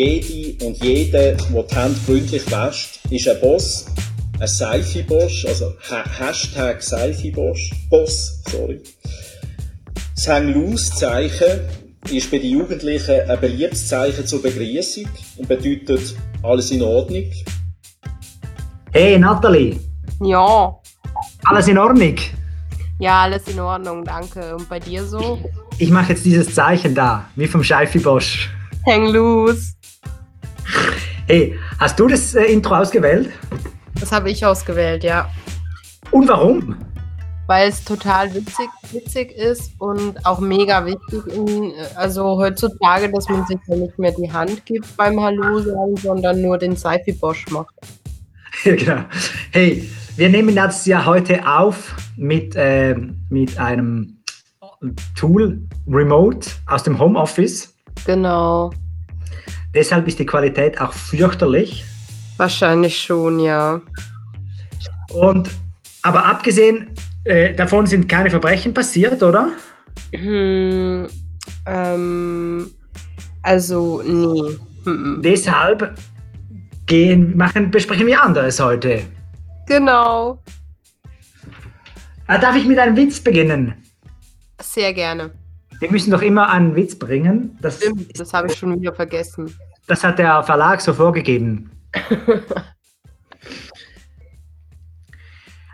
jede und jeder, der die Hände gründlich wäscht, ist ein Boss, ein Seifi-Boss, also ha Hashtag Seifi-Boss, Boss, sorry. Das Hang-Loose-Zeichen ist bei den Jugendlichen ein beliebtes Zeichen zur Begrüßung und bedeutet alles in Ordnung. Hey Nathalie, Ja, alles in Ordnung? ja, alles in Ordnung, danke. Und bei dir so? Ich mache jetzt dieses Zeichen da, wie vom Scheifi Bosch. Hang loose. Hey, hast du das äh, Intro ausgewählt? Das habe ich ausgewählt, ja. Und warum? Weil es total witzig, witzig ist und auch mega wichtig, in, also heutzutage, dass man sich ja nicht mehr die Hand gibt beim Hallo sagen, sondern nur den Seifi Bosch macht. Ja, genau. Hey, wir nehmen das ja heute auf mit, äh, mit einem Tool Remote aus dem Homeoffice. Genau. Deshalb ist die Qualität auch fürchterlich. Wahrscheinlich schon, ja. Und, aber abgesehen äh, davon sind keine Verbrechen passiert, oder? Hm, ähm, also, nee. Hm, Deshalb gehen, machen, besprechen wir anderes heute. Genau. Äh, darf ich mit einem Witz beginnen? Sehr gerne. Wir müssen doch immer einen Witz bringen. Das, Stimmt, das habe ich schon wieder vergessen. das hat der Verlag so vorgegeben.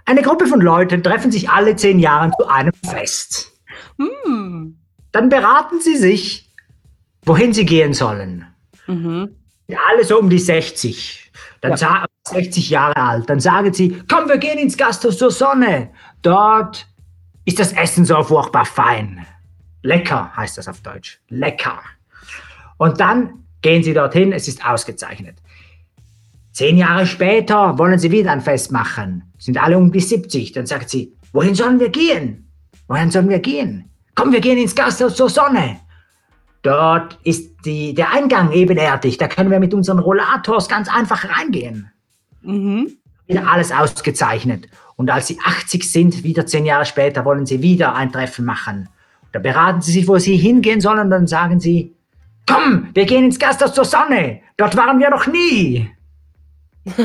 Eine Gruppe von Leuten treffen sich alle zehn Jahre zu einem Fest. Hm. Dann beraten sie sich, wohin sie gehen sollen. Mhm. Alle so um die 60. Dann Ja. sa- 60 Jahre alt. Dann sagen sie, komm, wir gehen ins Gasthaus zur Sonne. Dort ist das Essen so furchtbar fein. Lecker heißt das auf Deutsch. Lecker. Und dann gehen sie dorthin, es ist ausgezeichnet. Zehn Jahre später wollen sie wieder ein Fest machen. Sind alle um die 70. Dann sagt sie, wohin sollen wir gehen? Wohin sollen wir gehen? Komm, wir gehen ins Gasthaus zur Sonne. Dort ist die, der Eingang ebenerdig. Da können wir mit unseren Rollators ganz einfach reingehen. Mhm. Wieder alles ausgezeichnet. Und als sie 80 sind, wieder zehn Jahre später, wollen sie wieder ein Treffen machen. Da beraten sie sich, wo sie hingehen sollen. Und dann sagen sie, komm, wir gehen ins Gasthaus zur Sonne. Dort waren wir noch nie.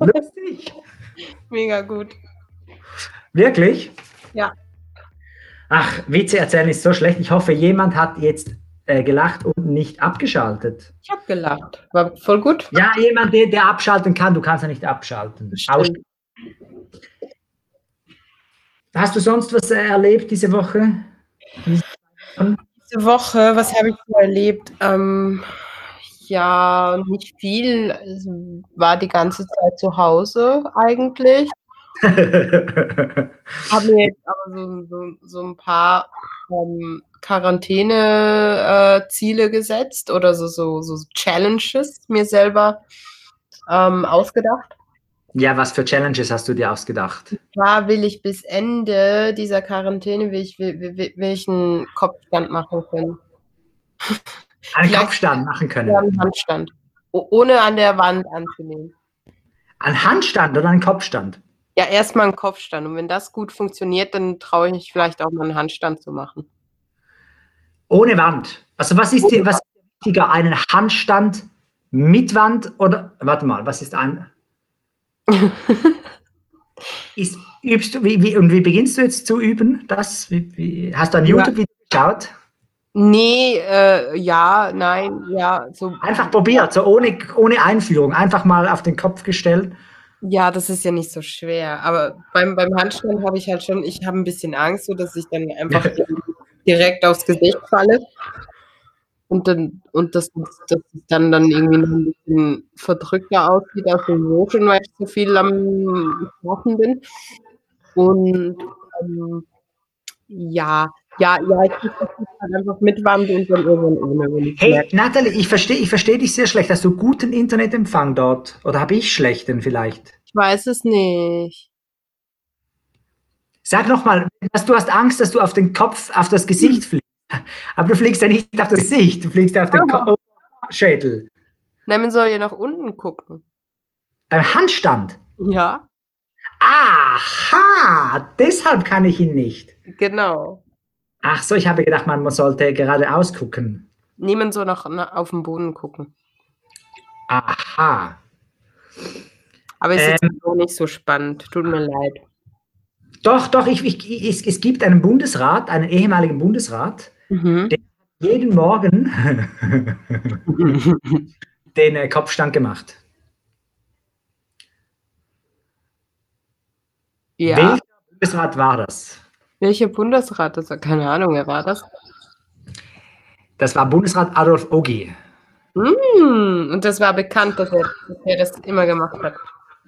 Lustig. Mega gut. Wirklich? Ja. Ach, Witze erzählen ist so schlecht. Ich hoffe, jemand hat jetzt äh, gelacht und nicht abgeschaltet. Ich habe gelacht. War voll gut. Ja, jemand, der, der abschalten kann, du kannst ja nicht abschalten. Aus Stimmt. Hast du sonst was äh, erlebt diese Woche? Diese Woche, was habe ich so erlebt? Ähm, ja, nicht viel. Also, war die ganze Zeit zu Hause eigentlich. Habe mir jetzt aber so, so, so ein paar ähm, Quarantäne-Ziele gesetzt oder so, so, so Challenges mir selber ähm, ausgedacht. Ja, was für Challenges hast du dir ausgedacht? Zwar will ich bis Ende dieser Quarantäne will ich, will, will, will ich einen Kopfstand machen können. Einen Kopfstand machen können. Einen Handstand. Ohne an der Wand anzunehmen. Ein Handstand oder ein Kopfstand? Ja, erstmal einen Kopfstand. Und wenn das gut funktioniert, dann traue ich mich vielleicht auch mal einen Handstand zu machen. Ohne Wand. Also was ist dir, was ist dir wichtiger? Einen Handstand mit Wand oder warte mal, was ist ein? Ist, übst du, wie, wie, und wie beginnst du jetzt zu üben? Das? Wie, wie, hast du ein. YouTube-Video geschaut? Nee, äh, ja, nein, ja, so. Einfach probiert, so ohne, ohne Einführung, einfach mal auf den Kopf gestellt. Ja, das ist ja nicht so schwer. Aber beim, beim Handstand habe ich halt schon, ich habe ein bisschen Angst, so dass ich dann einfach direkt aufs Gesicht falle. Und dann, und das, das dann, dann irgendwie noch ein bisschen verdrückter aussieht aus dem schon, weil ich so viel am Machen bin. Und ähm, ja, ja, ja, ich versuche halt einfach mit Wand und dann irgendwann ohne, Hey, merke. Natalie, ich verstehe ich versteh dich sehr schlecht. Hast du guten Internetempfang dort? Oder habe ich schlechten vielleicht? Ich weiß es nicht. Sag nochmal, du hast Angst, dass du auf den Kopf, auf das Gesicht fliegst. Aber du fliegst ja nicht auf das Gesicht, du fliegst auf den Ko Schädel. Nein, man soll ja nach unten gucken. Beim Handstand. Ja, Aha, deshalb kann ich ihn nicht. genau. Ach so, ich habe gedacht, man sollte geradeaus gucken. Niemand so nach, nach auf den Boden gucken. Aha. Aber ist jetzt Ähm. auch nicht so spannend. Tut mir leid. Doch, doch, ich, ich, es, es gibt einen Bundesrat, einen ehemaligen Bundesrat, Mhm. jeden Morgen den äh, Kopfstand gemacht. ja. Welcher Bundesrat war das? Welcher Bundesrat? Das war keine Ahnung, wer war das? Das war Bundesrat Adolf Ogi. Hm, und das war bekannt, dass er, dass er das immer gemacht hat.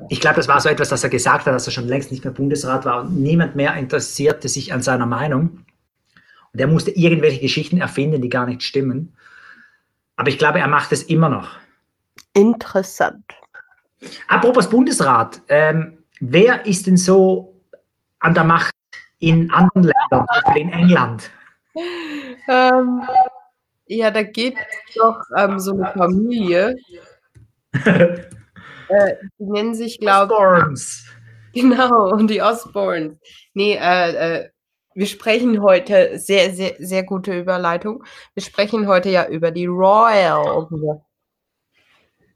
Ich glaube, das war so etwas, das er gesagt hat, dass er schon längst nicht mehr Bundesrat war und niemand mehr interessierte sich an seiner Meinung. Und er musste irgendwelche Geschichten erfinden, die gar nicht stimmen. Aber ich glaube, er macht es immer noch. Interessant. Apropos Bundesrat, ähm, wer ist denn so an der Macht in anderen Ländern, zum Beispiel in England? Ähm, ja, da gibt es doch ähm, so eine Familie, äh, die nennen sich, glaube Osborns. ich, genau, und die Osborns. Nee, äh, äh, wir sprechen heute, sehr, sehr, sehr gute Überleitung, wir sprechen heute ja über die Royals.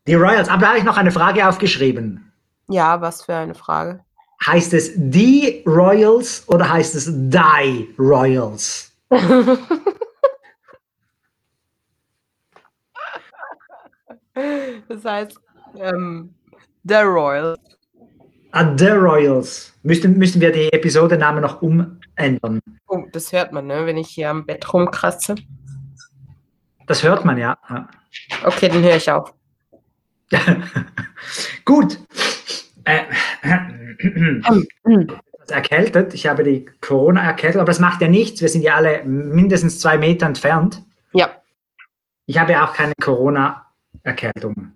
Die Royals. Aber da habe ich noch eine Frage aufgeschrieben. Ja, was für eine Frage. Heißt es die Royals oder heißt es die Royals? Das heißt, ähm, The Royal. Ah, The Royals. Müssen, müssen wir die Episodennamen noch umändern? Oh, das hört man, ne, wenn ich hier am Bett rumkratze. Das hört man ja. Okay, dann höre ich auf. Gut. Äh, erkältet. Ich habe die Corona-Erkältung, aber das macht ja nichts. Wir sind ja alle mindestens zwei Meter entfernt. Ja, Ich habe auch keine Corona-Erkältung.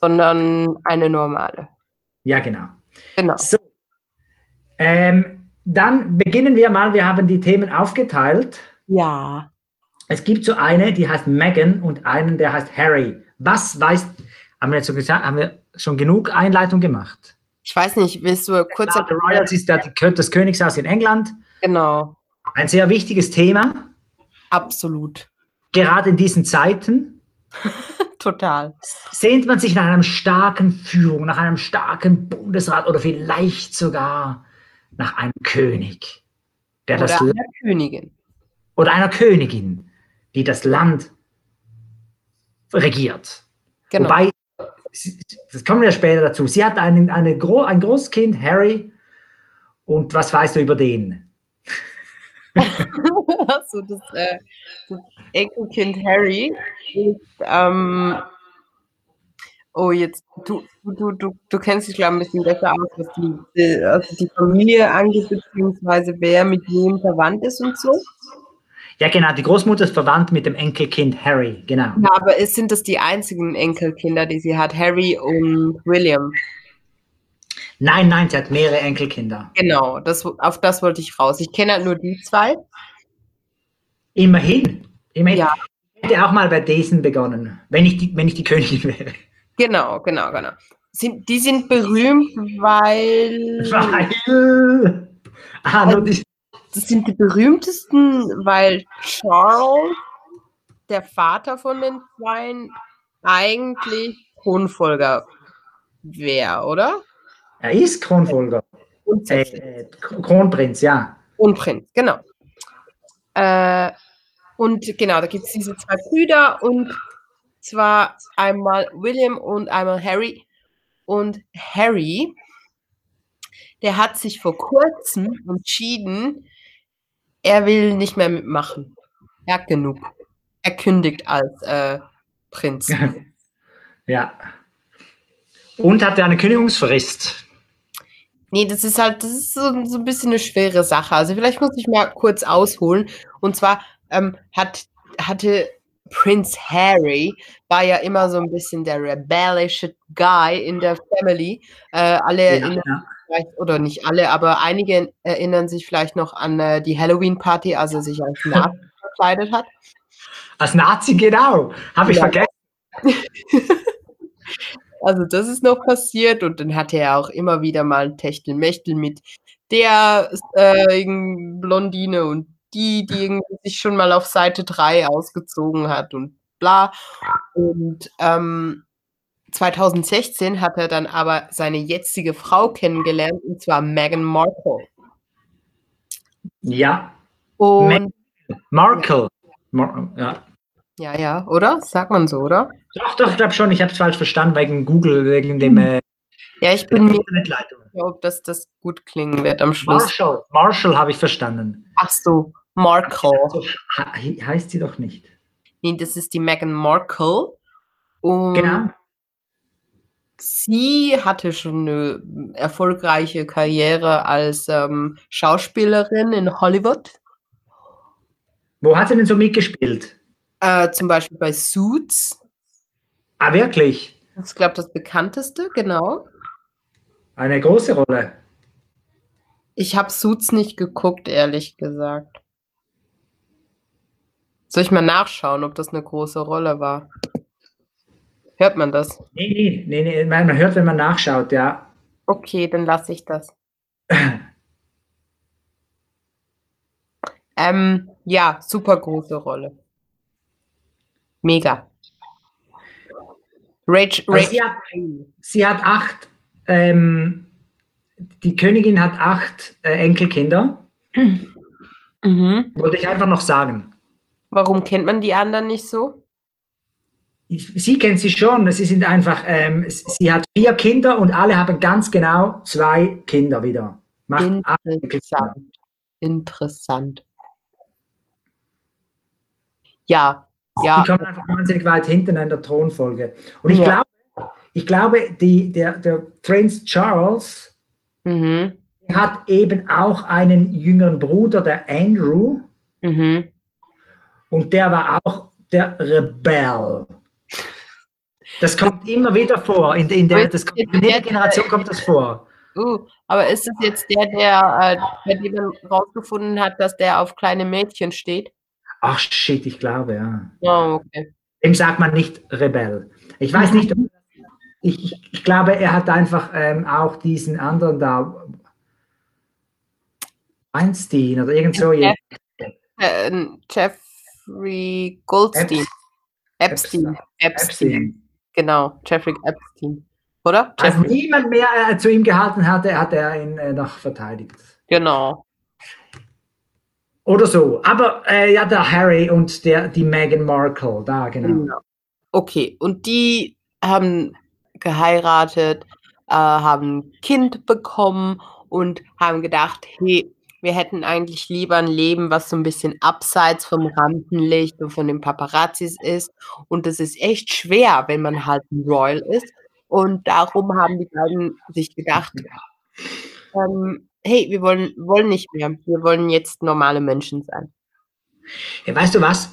sondern eine normale. Ja, genau. Genau. So. Ähm, dann beginnen wir mal. Wir haben die Themen aufgeteilt. Ja. Es gibt so eine, die heißt Megan und einen, der heißt Harry. Was weiß, haben wir jetzt so gesagt, haben wir schon genug Einleitung gemacht? Ich weiß nicht, willst du kurz The Royals ist der, das Königshaus in England. Genau, Ein sehr wichtiges Thema, absolut. gerade in diesen Zeiten. Total. Sehnt man sich nach einer starken Führung, nach einem starken Bundesrat oder vielleicht sogar nach einem König, der Oder das einer Land, Königin. oder einer Königin, die das Land regiert. Genau. Wobei, das kommen wir später dazu. Sie hat einen, eine ein Großkind, Harry. Und was weißt du über den? also das, äh, das Enkelkind Harry ist, ähm, oh jetzt, du, du, du, du kennst dich glaube ich ein bisschen besser aus, was die, also die Familie angeht, beziehungsweise wer mit wem verwandt ist und so. Ja, genau, die Großmutter ist verwandt mit dem Enkelkind Harry, genau. Ja, aber es sind das die einzigen Enkelkinder, die sie hat, Harry und William. Nein, nein, sie hat mehrere Enkelkinder. Genau, das, auf das wollte ich raus. Ich kenne halt nur die zwei. Immerhin. Immerhin. Ja. Ich hätte auch mal bei diesen begonnen, wenn ich die, wenn ich die Königin wäre. Genau, genau, genau. Sind, die sind berühmt, weil Weil. Ah, nur die, das sind die berühmtesten, weil Charles, der Vater von den Zweien, eigentlich Thronfolger wäre, oder? er ist Kronfolger. Äh, Kronprinz, ja. Kronprinz, genau. Äh, und genau, da gibt es diese zwei Brüder und zwar einmal William und einmal Harry. Und Harry, der hat sich vor kurzem entschieden, er will nicht mehr mitmachen. Er hat genug. Er kündigt als äh, Prinz. ja. Und hat er eine Kündigungsfrist? Nee, das ist halt, das ist so, so ein bisschen eine schwere Sache. Also vielleicht muss ich mal kurz ausholen. Und zwar ähm, hat, hatte Prince Harry, war ja immer so ein bisschen der rebellische Guy in der Family. Äh, alle Ja, erinnern ja. oder nicht alle, aber einige erinnern sich vielleicht noch an äh, die Halloween-Party, als er sich als Nazi verkleidet hat. Als Nazi, genau. Habe ich Ja. vergessen. Also das ist noch passiert und dann hatte er auch immer wieder mal ein Techtelmechtel mit der äh, Blondine und die, die sich schon mal auf Seite 3 ausgezogen hat und bla. Und ähm, 2016 hat er dann aber seine jetzige Frau kennengelernt, und zwar Meghan Markle. Ja, Und Markle. Mar ja. ja, ja, oder? Sagt man so, oder? Doch, doch, ich glaube schon, ich habe es falsch verstanden wegen Google, wegen dem äh, Ja, ich bin mir nicht Internetleitung. sicher, ob das, das gut klingen wird am Schluss. Marshall, Marshall habe ich verstanden. Ach so, Markle. So, he- heißt sie doch nicht. Nee, das ist die Meghan Markle. Und Genau. sie hatte schon eine erfolgreiche Karriere als ähm, Schauspielerin in Hollywood. Wo hat sie denn so mitgespielt? Äh, zum Beispiel bei Suits. Ah, wirklich? Das ist, glaube ich, das bekannteste, genau. Eine große Rolle. Ich habe Suits nicht geguckt, ehrlich gesagt. Soll ich mal nachschauen, ob das eine große Rolle war? Hört man das? Nee, nee, nee, nee. Man man hört, wenn man nachschaut, ja. Okay, dann lasse ich das. ähm, ja, super große Rolle. Mega. Rach, Also Rach, sie, hat, sie hat acht, ähm, die Königin hat acht äh, Enkelkinder. mhm. Wollte ich einfach noch sagen. Warum kennt man die anderen nicht so? Sie kennt sie schon. Sie sind einfach, ähm, sie hat vier Kinder und alle haben ganz genau zwei Kinder wieder. Macht. Interessant. Interessant. Ja, ja. Die kommen einfach wahnsinnig weit hinten in der Thronfolge. Und ich Ja. glaube, ich glaube, die, der, der Prinz Charles Mhm. hat eben auch einen jüngeren Bruder, der Andrew, Mhm. und der war auch der Rebell. Das kommt immer wieder vor. In, in der, das kommt, in jeder Generation kommt das vor. Uh, aber ist es jetzt der, der, äh, bei dem man rausgefunden hat, dass der auf kleine Mädchen steht? Ach shit, ich glaube, ja. Oh, okay. Dem sagt man nicht Rebell. Ich weiß nicht, ob- ich, ich, glaube, er hat einfach ähm, auch diesen anderen da, Weinstein oder irgend so. Ja. Äh, Jeffrey Goldstein. Epstein. Epstein. Epstein. Genau, Jeffrey Epstein. Oder? Als Jeffrey. niemand mehr äh, zu ihm gehalten hatte, hat er ihn äh, noch verteidigt. Genau. Oder so. Aber äh, ja, der Harry und der, die Meghan Markle, da genau. Genau. Okay, und die haben geheiratet, äh, haben ein Kind bekommen und haben gedacht, hey, wir hätten eigentlich lieber ein Leben, was so ein bisschen abseits vom Rampenlicht und von den Paparazzis ist. Und das ist echt schwer, wenn man halt ein Royal ist. Und darum haben die beiden sich gedacht, ähm, hey, wir wollen, wollen nicht mehr. Wir wollen jetzt normale Menschen sein. Ja, weißt du was?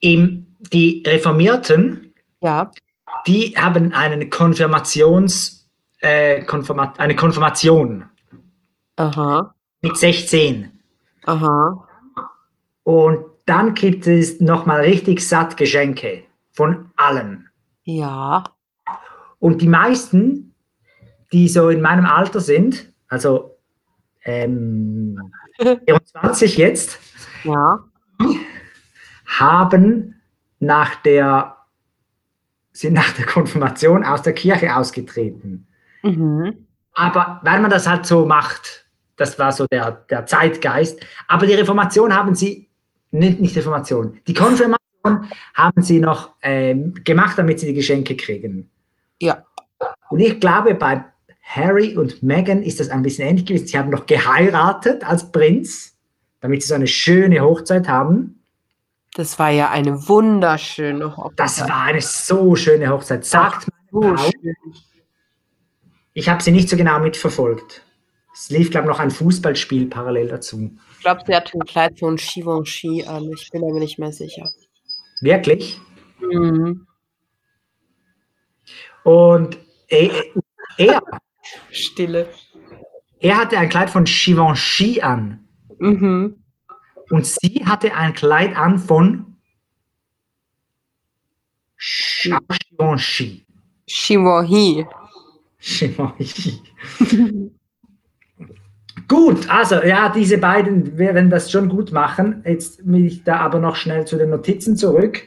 Im, die Reformierten, Ja. Die haben einen Konfirmations, äh, Konfirma eine Konfirmation Aha. mit 16. Aha. Und dann gibt es nochmal richtig satt Geschenke von allen. Ja. Und die meisten, die so in meinem Alter sind, also ähm, 24 jetzt, Ja. haben nach der, sind nach der Konfirmation aus der Kirche ausgetreten. Mhm. Aber weil man das halt so macht, das war so der, der Zeitgeist. Aber die Reformation haben sie, nicht, nicht Reformation, die Konfirmation haben sie noch ähm, gemacht, damit sie die Geschenke kriegen. Ja. Und ich glaube, bei Harry und Meghan ist das ein bisschen ähnlich gewesen. Sie haben noch geheiratet als Prinz, damit sie so eine schöne Hochzeit haben. Das war ja eine wunderschöne Hochzeit. Das war eine so schöne Hochzeit. Sagt so meine Frau. schön. Ich habe sie nicht so genau mitverfolgt. Es lief, glaube ich, noch ein Fußballspiel parallel dazu. Ich glaube, sie hatte ein Kleid von Givenchy an. Ich bin aber nicht mehr sicher. Wirklich? Mhm. Und er, er, Stille. er hatte ein Kleid von Givenchy an. Mhm. Und sie hatte ein Kleid an von Givenchy. Givenchy. Givenchy. Gut, also ja, diese beiden werden das schon gut machen. Jetzt will ich da aber noch schnell zu den Notizen zurück.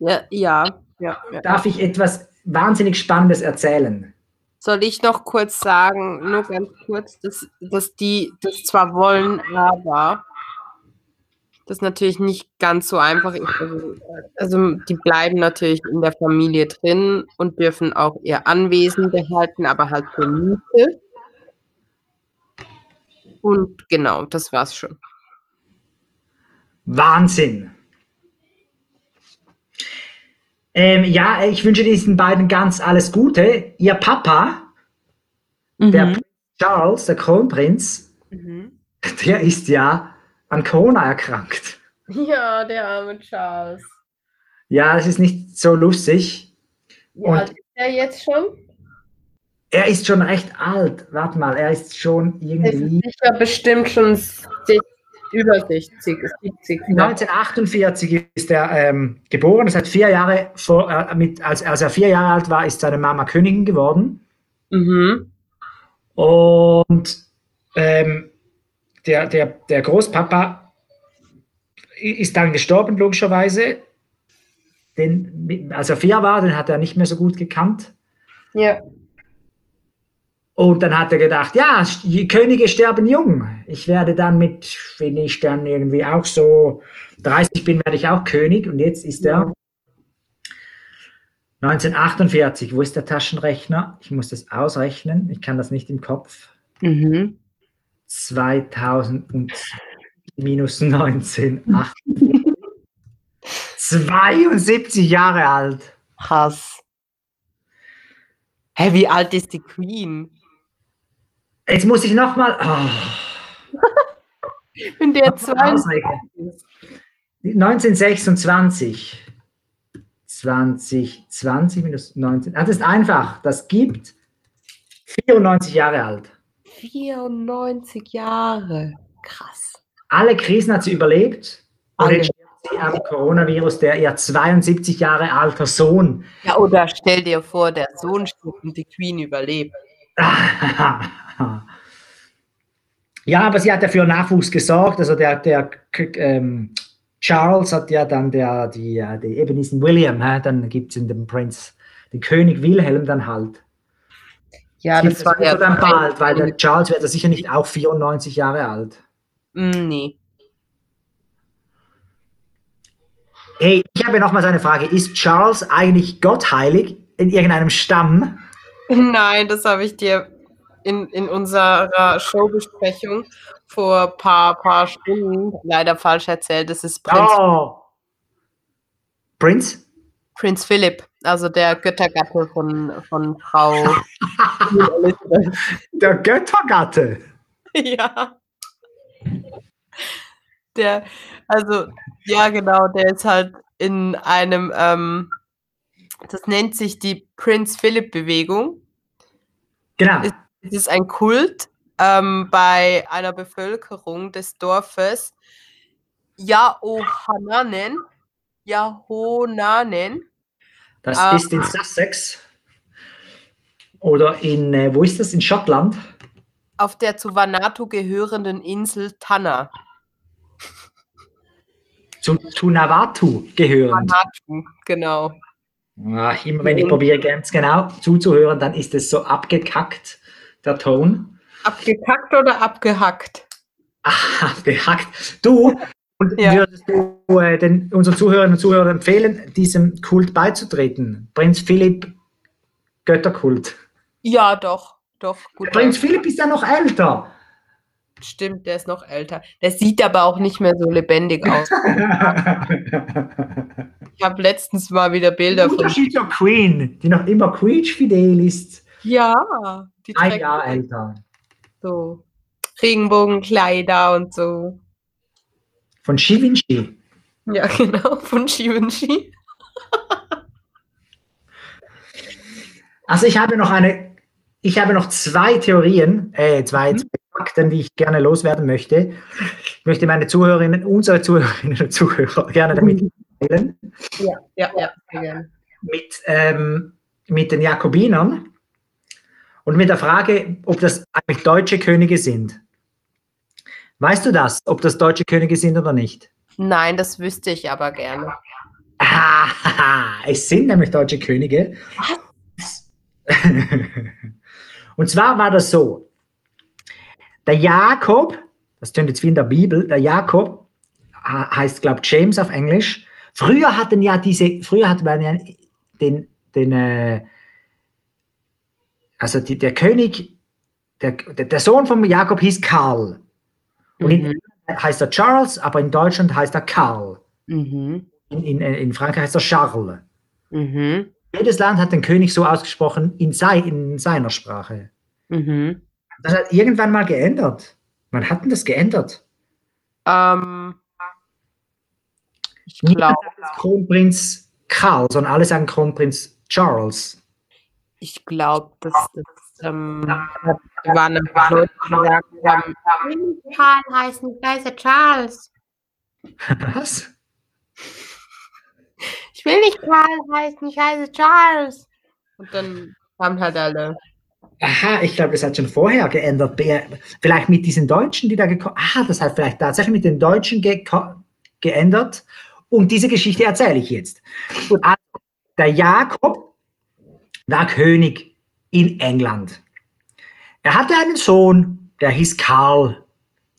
Ja, ja, ja. ja. Darf ich etwas wahnsinnig Spannendes erzählen? Soll ich noch kurz sagen, nur ganz kurz, dass, dass die das zwar wollen, aber das natürlich nicht ganz so einfach ist. Also, also, die bleiben natürlich in der Familie drin und dürfen auch ihr Anwesen behalten, aber halt für Miete. Und genau, das war's schon. Wahnsinn. Ähm, ja, ich wünsche diesen beiden ganz alles Gute. Ihr Papa, mhm. der Prinz Charles, der Kronprinz, mhm. der ist ja an Corona erkrankt. Ja, der arme Charles. Ja, das ist nicht so lustig. Wie alt ist er jetzt schon? Er ist schon recht alt. Warte mal, er ist schon irgendwie. Ist sicher bestimmt schon über 60, 70. 1948 ist er ähm, geboren. Das heißt, vier Jahre vor, äh, mit, als, als er vier Jahre alt war, ist seine Mama Königin geworden. Mhm. Und ähm, der, der, der Großpapa ist dann gestorben, logischerweise. Den, als er vier war, den hat er nicht mehr so gut gekannt. Ja. Und dann hat er gedacht, ja, die Könige sterben jung. Ich werde dann mit, wenn ich dann irgendwie auch so 30 bin, werde ich auch König. Und jetzt ist er 1948. Wo ist der Taschenrechner? Ich muss das ausrechnen. Ich kann das nicht im Kopf. Mhm. 2000 und minus 19. 72 Jahre alt. Hass. Hä, wie alt ist die Queen? Jetzt muss ich nochmal. Oh. Wenn der 20. 1926. 2020 minus 19. Ah, das ist einfach. Das gibt 94 Jahre alt. 94 Jahre. Krass. Alle Krisen hat sie überlebt. Und jetzt stirbt sie am Coronavirus, der ihr 72 Jahre alter Sohn. Ja, oder stell dir vor, der Sohn stirbt und die Queen überlebt. ja, aber sie hat ja für Nachwuchs gesorgt. Also der, der ähm, Charles hat ja dann der, die, äh, die eben diesen William, hä? dann gibt es in dem Prinz, den König Wilhelm dann halt. Ja, das, das war ja dann bald, weil der Charles wird ja sicher nicht auch 94 Jahre alt. Mm, nee. Hey, ich habe noch mal so eine Frage. Ist Charles eigentlich gottheilig in irgendeinem Stamm? Nein, das habe ich dir in, in unserer Showbesprechung vor ein paar, paar Stunden leider falsch erzählt. Das ist Prinz. Oh. Prinz? Prinz Philipp, also der Göttergatte von, von Frau. der Göttergatte? Ja. Der, also, ja, genau, der ist halt in einem, ähm, das nennt sich die Prinz Philipp Bewegung. Genau. Es, es ist ein Kult ähm, bei einer Bevölkerung des Dorfes Jaohananen. Jahonanen. Das ähm, ist in Sussex. Oder in, äh, wo ist das? In Schottland? Auf der zu Vanuatu gehörenden Insel Tanna. Zum Tunavatu gehörend. Vanuatu, genau. Ach, immer wenn ich probiere ganz genau zuzuhören, dann ist es so abgekackt, der Ton. Abgekackt oder abgehackt? Ach, abgehackt. Du, und ja. würdest du äh, den, unseren Zuhörerinnen und Zuhörern empfehlen, diesem Kult beizutreten? Prinz Philipp Götterkult. Ja, doch, doch. Gut Prinz Philipp ist ja noch älter. Stimmt, der ist noch älter. Der sieht aber auch nicht mehr so lebendig aus. ich habe letztens mal wieder Bilder von. Unterschied zur Queen, die noch immer quietschfidel ist. Ja, die ein Jahr älter. So Regenbogenkleider und so. Von Givenchy. Ja, genau, von Givenchy. also ich habe noch eine, ich habe noch zwei Theorien, äh, zwei, mhm. Fakten, die ich gerne loswerden möchte. Ich möchte meine Zuhörerinnen, unsere Zuhörerinnen und Zuhörer gerne damit teilen. Ja, ja, ja, sehr gerne. Mit, ähm, mit den Jakobinern und mit der Frage, ob das eigentlich deutsche Könige sind. Weißt du das, ob das deutsche Könige sind oder nicht? Nein, das wüsste ich aber gerne. Ah, es sind nämlich deutsche Könige. Und zwar war das so. Der Jakob, das tönt jetzt wie in der Bibel, der Jakob heißt, glaube ich, James auf Englisch. Früher hatten ja diese, früher hatten wir ja den, den äh, also die, der König, der, der Sohn von Jakob hieß Karl. Und mhm. in heißt er Charles, aber in Deutschland heißt er Karl. Mhm. In, in, in, Frankreich heißt er Charles. Mhm. Jedes Land hat den König so ausgesprochen in, sei, in seiner Sprache. Das hat irgendwann mal geändert. Wann hat denn das geändert? Ähm, ich glaube. Kronprinz Karl, sondern alle sagen Kronprinz Charles. Ich glaube, das, das ähm, waren ein paar Leute, die gesagt haben, Karl heißen, ich heiße Charles. Was? Ich will nicht Karl heißen, ich heiße Charles. Und dann kamen halt alle. Aha, ich glaube, das hat schon vorher geändert. Vielleicht mit diesen Deutschen, die da gekommen Aha, das hat vielleicht tatsächlich mit den Deutschen ge geändert. Und diese Geschichte erzähle ich jetzt. Also, der Jakob war König in England. Er hatte einen Sohn, der hieß Karl.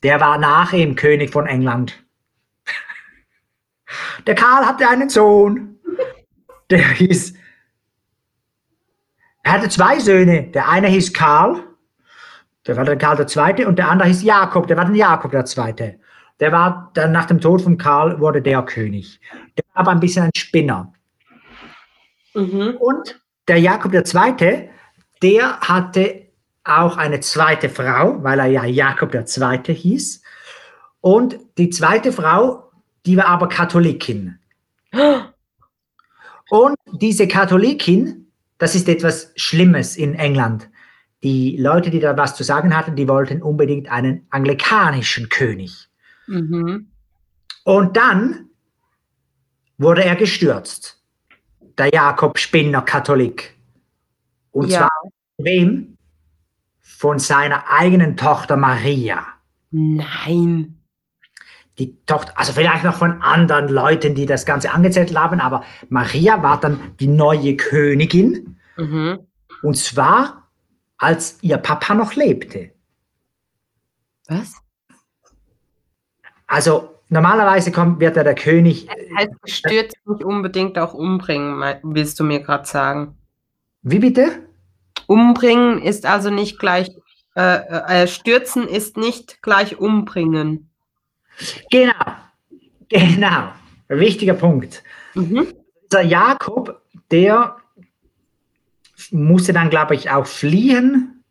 Der war nach ihm König von England. Der Karl hatte einen Sohn, der hieß, er hatte zwei Söhne. Der eine hieß Karl, der war der Karl der Zweite, und der andere hieß Jakob, der war der Jakob der Zweite. Der war dann nach dem Tod von Karl wurde der König. Der war aber ein bisschen ein Spinner. Mhm. Und der Jakob der Zweite, der hatte auch eine zweite Frau, weil er ja Jakob der Zweite hieß. Und die zweite Frau, die war aber Katholikin. Und diese Katholikin, das ist etwas Schlimmes in England. Die Leute, die da was zu sagen hatten, die wollten unbedingt einen anglikanischen König. Mhm. Und dann wurde er gestürzt. Der Jakob Spinner Katholik. Und ja. zwar wem? Von seiner eigenen Tochter Maria. Nein. Die Tochter, also vielleicht noch von anderen Leuten, die das Ganze angezettelt haben, aber Maria war dann die neue Königin. Mhm. Und zwar, als ihr Papa noch lebte. Was? Also normalerweise kommt, wird ja der König. Das heißt, stürzt nicht unbedingt auch umbringen, willst du mir gerade sagen. Wie bitte? Umbringen ist also nicht gleich, äh, äh, stürzen ist nicht gleich umbringen. Genau, genau, wichtiger Punkt. Mhm. Der Jakob, der musste dann, glaube ich, auch fliehen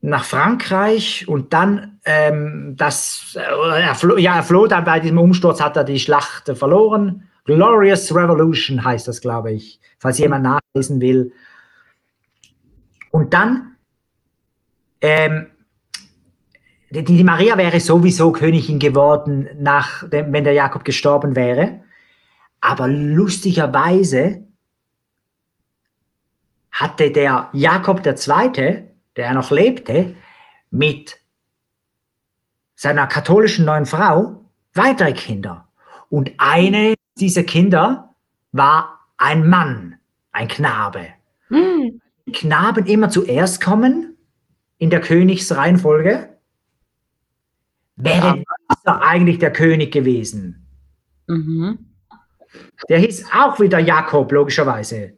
nach Frankreich und dann ähm, das, äh, er floh, ja, er floh dann bei diesem Umsturz, hat er die Schlacht verloren. Glorious Revolution heißt das, glaube ich, falls jemand nachlesen will. Und dann, ähm, die, die Maria wäre sowieso Königin geworden, nach dem, wenn der Jakob gestorben wäre. Aber lustigerweise hatte der Jakob II., der noch lebte, mit seiner katholischen neuen Frau weitere Kinder. Und eine dieser Kinder war ein Mann, ein Knabe. Mhm. Knaben immer zuerst kommen in der Königsreihenfolge, wäre ja. eigentlich der König gewesen. Mhm. Der hieß auch wieder Jakob, logischerweise.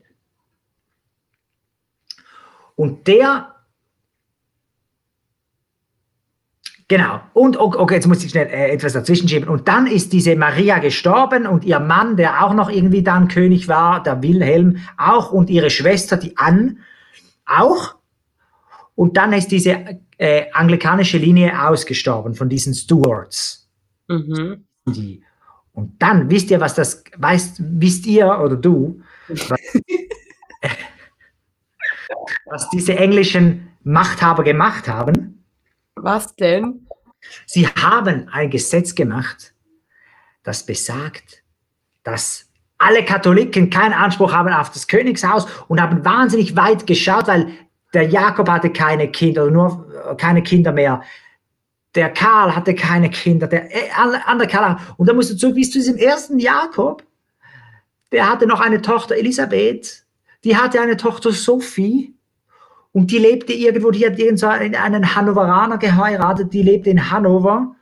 Und der Genau. Und okay, jetzt muss ich schnell äh, etwas dazwischen schieben. Und dann ist diese Maria gestorben und ihr Mann, der auch noch irgendwie dann König war, der Wilhelm, auch und ihre Schwester, die Anne, auch. Und dann ist diese äh, anglikanische Linie ausgestorben von diesen Stuarts. Mhm. Die. Und dann wisst ihr, was das weißt, wisst ihr oder du, was, was diese englischen Machthaber gemacht haben? Was denn? Sie haben ein Gesetz gemacht, das besagt, dass alle Katholiken keinen Anspruch haben auf das Königshaus und haben wahnsinnig weit geschaut, weil der Jakob hatte keine Kinder, nur keine Kinder mehr. der Karl hatte keine Kinder, der äh, andere Karl. Und dann musst du zurück bis zu diesem ersten Jakob. Der hatte noch eine Tochter, Elisabeth. Die hatte eine Tochter, Sophie. Und die lebte irgendwo, die hat einen Hannoveraner geheiratet, die lebte in Hannover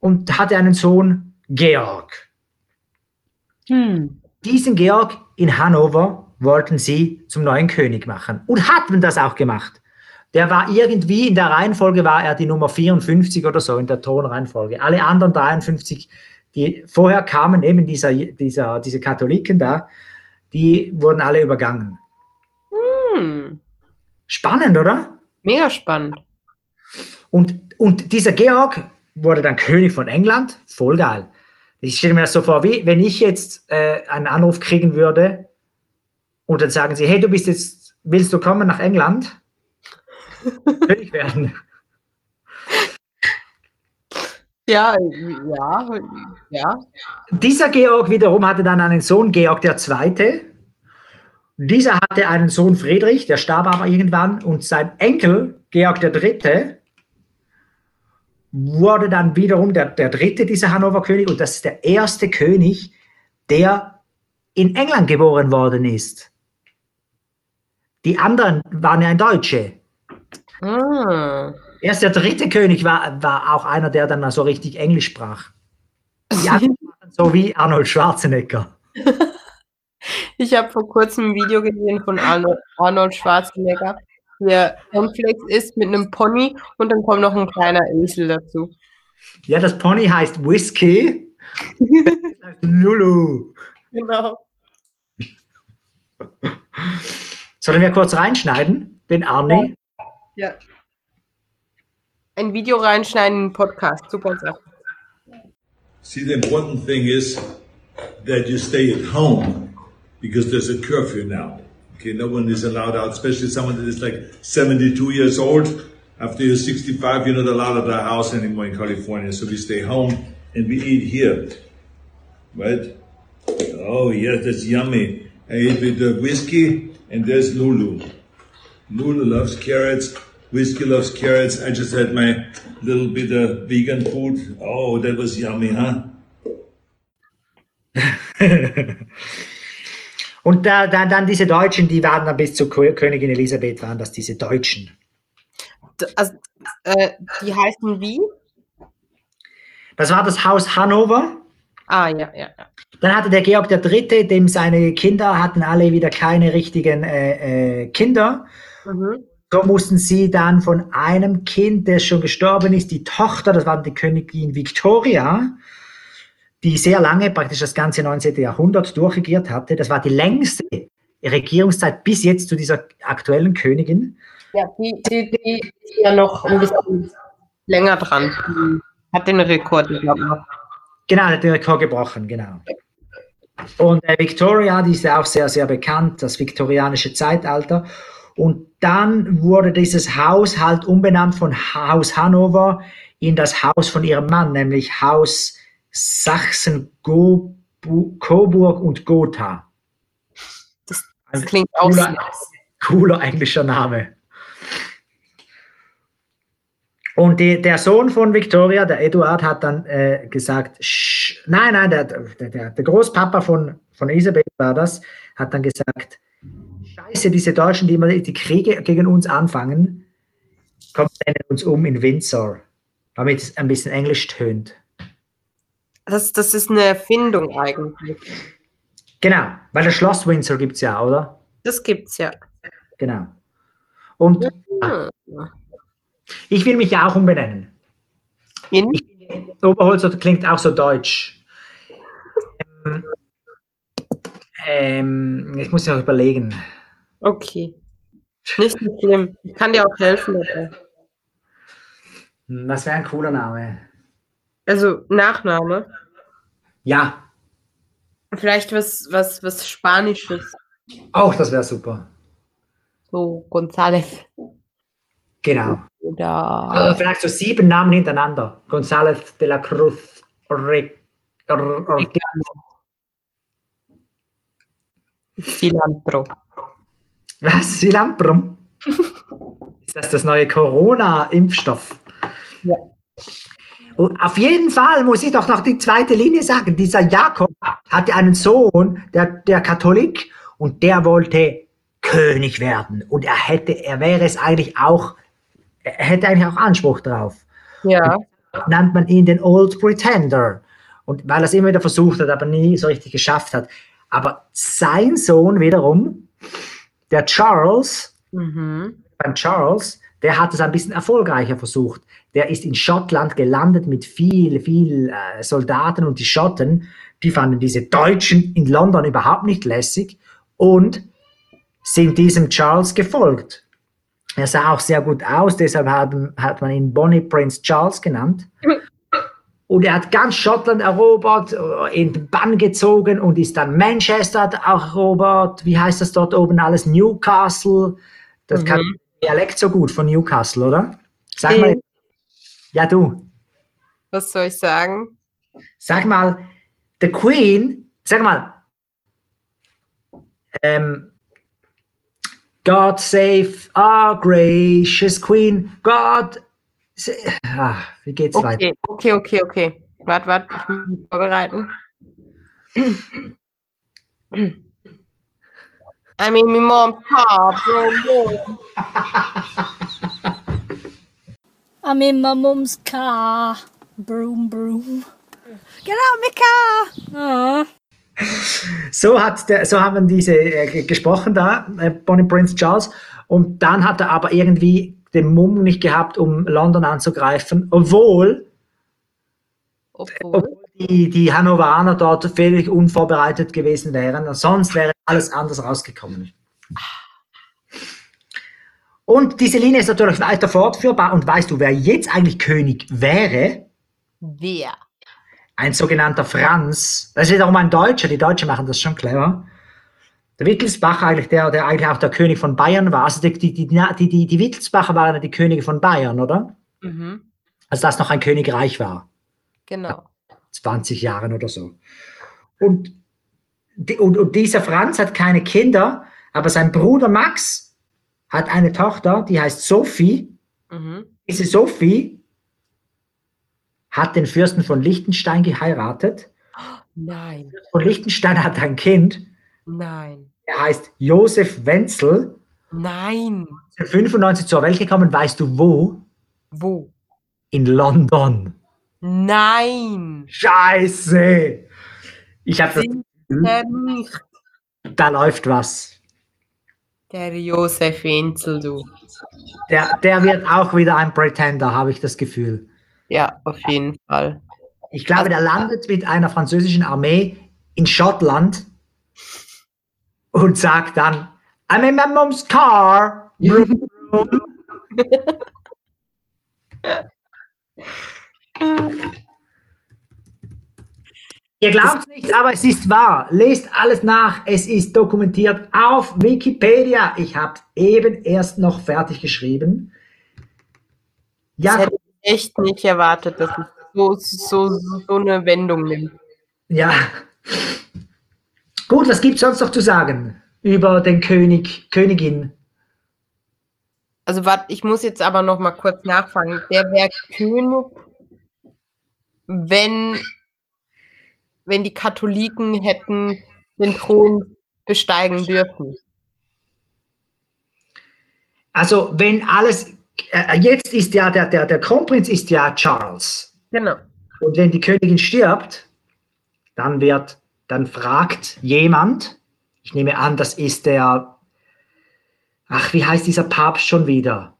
und hatte einen Sohn, Georg. Hm. Diesen Georg in Hannover wollten sie zum neuen König machen und hatten das auch gemacht. Der war irgendwie in der Reihenfolge war er die Nummer 54 oder so in der Thronreihenfolge. Alle anderen 53, die vorher kamen, eben dieser, dieser, diese Katholiken da, die wurden alle übergangen. Hm. Spannend, oder? Mega spannend. Und, und dieser Georg wurde dann König von England. Voll geil. Ich stelle mir das so vor, wie wenn ich jetzt äh, einen Anruf kriegen würde und dann sagen sie, hey, du bist jetzt, willst du kommen nach England? König werden. Ja, ja, ja. Dieser Georg wiederum hatte dann einen Sohn, Georg II. Dieser hatte einen Sohn Friedrich, der starb aber irgendwann, und sein Enkel, Georg III., wurde dann wiederum der, der dritte dieser Hannover König und das ist der erste König, der in England geboren worden ist. Die anderen waren ja ein Deutsche. Ah. Erst der dritte König war, war auch einer, der dann so richtig Englisch sprach. Ja, so wie Arnold Schwarzenegger. Ich habe vor kurzem ein Video gesehen von Arnold, Arnold Schwarzenegger, der Cornflakes isst mit einem Pony und dann kommt noch ein kleiner Esel dazu. Ja, das Pony heißt Whisky. Lulu. Genau. Sollen wir kurz reinschneiden, den Arnie? Ja. Ein Video reinschneiden in den Podcast. Super Sache. See, the important thing is that you stay at home because there's a curfew now. Okay, no one is allowed out, especially someone that is like 72 years old. After you're 65, you're not allowed at the house anymore in California. So we stay home and we eat here. Right? Oh, yeah, that's yummy. I eat with the whiskey and there's Lulu. Lulu loves carrots. Whiskey loves carrots. I just had my little bit of vegan food. Oh, that was yummy, huh? Und da, da, dann diese Deutschen, die waren dann bis zur Königin Elisabeth, waren das diese Deutschen. Also, äh, die heißen wie? Das war das Haus Hannover. Ah, ja, ja, ja. Dann hatte der Georg III., dem seine Kinder hatten alle wieder keine richtigen äh, äh, Kinder. Mhm. So mussten sie dann von einem Kind, das schon gestorben ist, die Tochter, das war die Königin Victoria, die sehr lange, praktisch das ganze 19. Jahrhundert durchregiert hatte. Das war die längste Regierungszeit bis jetzt zu dieser aktuellen Königin. Ja, die, die, die ist ja noch ein bisschen länger dran. Die hat den Rekord gebrochen. Genau, hat den Rekord gebrochen, genau. Und äh, Victoria, die ist ja auch sehr, sehr bekannt, das viktorianische Zeitalter. Und dann wurde dieses Haus halt umbenannt von Haus Hannover in das Haus von ihrem Mann, nämlich Haus Sachsen, Go, Coburg und Gotha. Das, das klingt auch cooler, cooler englischer Name. Und die, der Sohn von Victoria, der Eduard, hat dann äh, gesagt, nein, nein, der, der, der Großpapa von, von Isabel war das, hat dann gesagt, scheiße, diese Deutschen, die immer die Kriege gegen uns anfangen, kommen uns um in Windsor, damit es ein bisschen englisch tönt. Das, das ist eine Erfindung eigentlich. Genau, weil das Schloss Windsor gibt es ja, oder? Das gibt's ja. Genau. Und ja. ich will mich ja auch umbenennen. In? Ich, Oberholzer klingt auch so deutsch. Ähm, ähm, ich muss ja auch überlegen. Okay. Nicht so schlimm. Ich kann dir auch helfen dabei. Was wäre ein cooler Name? Also Nachname? Ja. Vielleicht was, was, was Spanisches. Auch, das wäre super. So González. Genau. Oder also vielleicht so sieben Namen hintereinander. González de la Cruz. Re, re, Cilantro. Was? Cilantro? Ist das das neue Corona-Impfstoff? Ja. Und auf jeden Fall muss ich doch noch die zweite Linie sagen. Dieser Jakob hatte einen Sohn, der, der Katholik, und der wollte König werden. Und er hätte, er wäre es eigentlich auch, er hätte eigentlich auch Anspruch drauf. Ja. Nennt man ihn den Old Pretender. Und weil er es immer wieder versucht hat, aber nie so richtig geschafft hat. Aber sein Sohn wiederum, der Charles, Mhm. beim Charles, der hat es ein bisschen erfolgreicher versucht. Der ist in Schottland gelandet mit viel, viel äh, Soldaten und die Schotten, die fanden diese Deutschen in London überhaupt nicht lässig und sind diesem Charles gefolgt. Er sah auch sehr gut aus, deshalb hat, hat man ihn Bonnie Prince Charles genannt. Und er hat ganz Schottland erobert, äh, in den Bann gezogen und ist dann Manchester auch erobert. Wie heißt das dort oben alles? Newcastle. Das kann Mhm. Dialekt so gut von Newcastle, oder? Sag mal, ja du, Was soll ich sagen? sag mal, the Queen, sag mal, ähm, God save our gracious Queen, God, ah, wie geht's weiter? Okay, okay, okay, okay. Warte, warte, ich muss mich vorbereiten. I mean, my mom's car, bro, bro. I'm in my mum's car. Broom, broom. Get out of my car! So hat der, so haben diese äh, ge- gesprochen da, äh, Bonnie Prince Charles. Und dann hat er aber irgendwie den Mumm nicht gehabt, um London anzugreifen, obwohl Obwohl. Die, die Hannoveraner dort völlig unvorbereitet gewesen wären. Sonst wäre alles anders rausgekommen. Und diese Linie ist natürlich weiter fortführbar. Und weißt du, wer jetzt eigentlich König wäre? Wer? Ein sogenannter Franz. Das ist wiederum ein Deutscher. Die Deutschen machen das schon clever. Der Wittelsbacher eigentlich, der, der eigentlich auch der König von Bayern war. Also die, die, die, die, die, Wittelsbacher waren ja die Könige von Bayern, oder? Mhm. Als das noch ein Königreich war. Genau. 20 Jahren oder so. Und, die, und, und dieser Franz hat keine Kinder, aber sein Bruder Max hat eine Tochter, die heißt Sophie. Mhm. Diese Sophie hat den Fürsten von Liechtenstein geheiratet. Nein, Und Liechtenstein hat ein Kind, nein, der heißt Josef Wenzel. nein. 95 zur Welt gekommen, weißt du wo? Wo? In London. Nein. Scheiße! Ich habe das, nicht. da läuft was. Der Josef Wenzel, du. Der, der wird auch wieder ein Pretender, habe ich das Gefühl. Ja, auf jeden Fall. Ich glaube, der landet mit einer französischen Armee in Schottland und sagt dann, I'm in my mom's car. Ihr glaubt es nicht, aber es ist wahr. Lest alles nach. Es ist dokumentiert auf Wikipedia. Ich habe eben erst noch fertig geschrieben. Das Ja, hätte ich echt nicht erwartet, dass es so, so, so eine Wendung nimmt. Ja. Gut, was gibt es sonst noch zu sagen über den König, Königin? Also warte, ich muss jetzt aber noch mal kurz nachfragen. Der wäre König, wenn, wenn die Katholiken hätten den Thron besteigen dürfen. Also, wenn alles, äh, jetzt ist ja der, der, der Kronprinz ist ja Charles. Genau. Und wenn die Königin stirbt, dann wird, dann fragt jemand, ich nehme an, das ist der, ach, wie heißt dieser Papst schon wieder?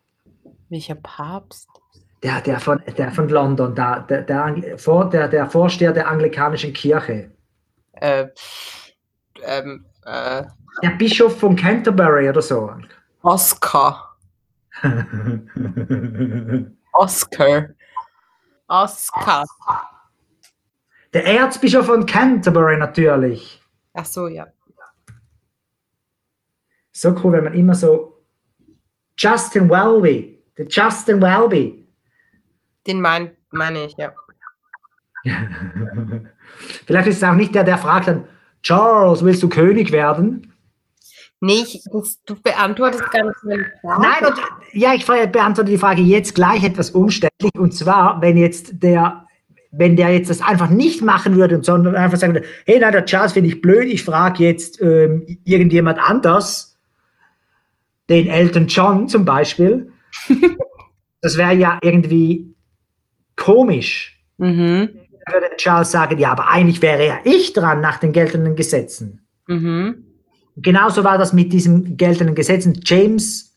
Welcher Papst? Der, der, von, der von London, der, der, der, vor, der, der Vorsteher der anglikanischen Kirche. Äh, ähm, äh, Der Bischof von Canterbury oder so. Oscar. Oscar. Oscar. Der Erzbischof von Canterbury natürlich. Ach so, ja. So cool, wenn man immer so Justin Welby, der Justin Welby. Den mein, meine ich, ja. Vielleicht ist es auch nicht der, der fragt dann, Charles, willst du König werden? Nee, ich, das, du beantwortest gar nicht meine Frage. Nein, und, ja, ich beantworte die Frage jetzt gleich etwas umständlich. Und zwar, wenn jetzt der, wenn der jetzt das einfach nicht machen würde, sondern einfach sagen würde, hey, nein, der Charles finde ich blöd, ich frage jetzt ähm, irgendjemand anders, den Elton John zum Beispiel. das wäre ja irgendwie komisch. Mhm. Da würde Charles sagen, ja, aber eigentlich wäre ja ich dran nach den geltenden Gesetzen. Mhm. Genauso war das mit diesen geltenden Gesetzen. James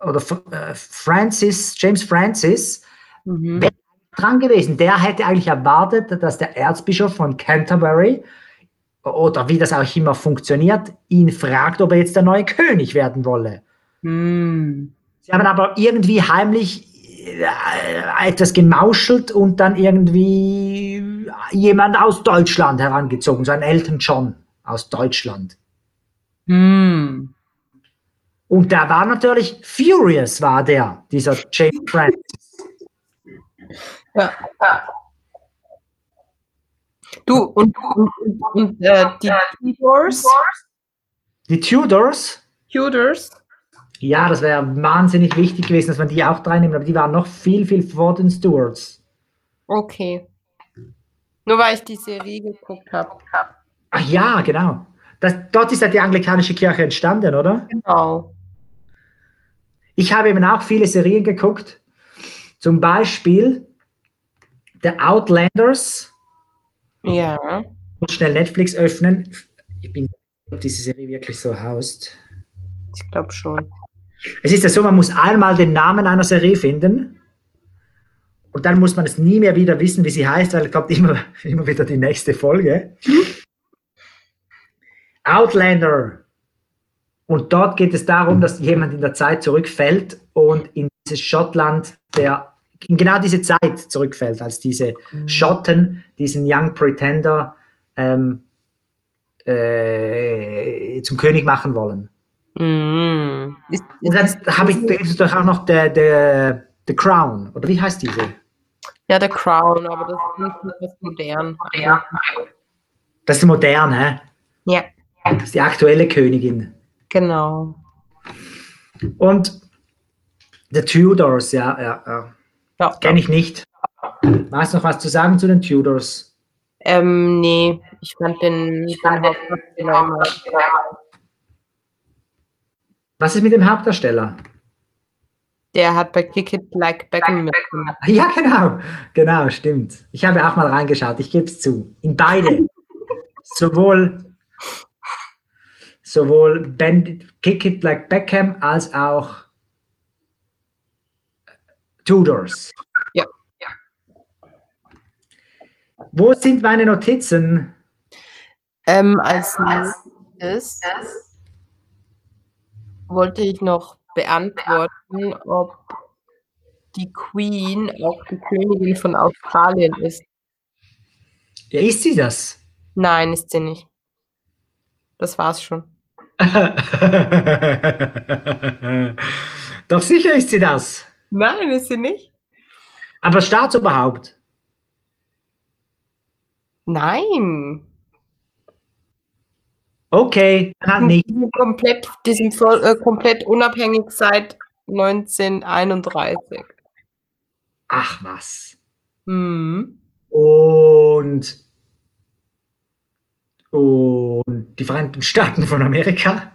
oder äh, Francis, James Francis, Mhm. Wer- dran gewesen. Der hätte eigentlich erwartet, dass der Erzbischof von Canterbury oder wie das auch immer funktioniert, ihn fragt, ob er jetzt der neue König werden wolle. Mhm. Sie haben aber irgendwie heimlich etwas gemauschelt und dann irgendwie jemand aus Deutschland herangezogen, so ein Elton John aus Deutschland. Mhm. Und da war natürlich Furious, war der, dieser James Francis. Ja. Du, und, und, und, und äh, die Tudors, Die Tudors, Tudors, ja, das wäre wahnsinnig wichtig gewesen, dass man die auch reinnimmt, aber die waren noch viel, viel vor den Stuarts. okay. Nur weil ich die Serie geguckt habe. Ach ja, genau. Das, dort ist ja die anglikanische Kirche entstanden, oder? Genau. Ich habe eben auch viele Serien geguckt. Zum Beispiel The Outlanders. Ja. Und schnell Netflix öffnen. Ich bin, ob diese Serie wirklich so haust. Ich glaube schon. Es ist ja so, man muss einmal den Namen einer Serie finden und dann muss man es nie mehr wieder wissen, wie sie heißt, weil es kommt immer, immer wieder die nächste Folge. Outlander. Und dort geht es darum, dass jemand in der Zeit zurückfällt und in dieses Schottland, der in genau diese Zeit zurückfällt, als diese Schotten diesen Young Pretender ähm, äh, zum König machen wollen. Mhm. Ist, Und dann habe ich, da gibt es doch auch noch der, der, The Crown, oder wie heißt diese? ja, der Crown, aber das ist etwas modern. Ja. Das ist modern, hä? ja, Das ist die aktuelle Königin. genau. Und The Tudors, ja, ja, ja. Ja. Kenne ich nicht. Weißt du noch was zu sagen zu den Tudors? Ähm, nee, ich fand den, den Hauptdarsteller immer. Was ist mit dem Hauptdarsteller? Der hat bei Kick It Like Beckham mitgemacht. Ja, genau. Genau, stimmt. Ich habe auch mal reingeschaut, ich gebe es zu. In beide. sowohl sowohl Bandit, Kick It Like Beckham als auch Tudors. Ja. Wo sind meine Notizen? Ähm, als nächstes wollte ich noch beantworten, ob die Queen auch die Königin von Australien ist. Ja, ist sie das? Nein, ist sie nicht. Das war's schon. Doch sicher ist sie das. Nein, ist sie nicht? Aber Staatsoberhaupt. Nein. Okay, dann nicht. Komplett, die sind voll, äh, komplett unabhängig seit 1931. Ach was. Hm. Und, und die Vereinigten Staaten von Amerika.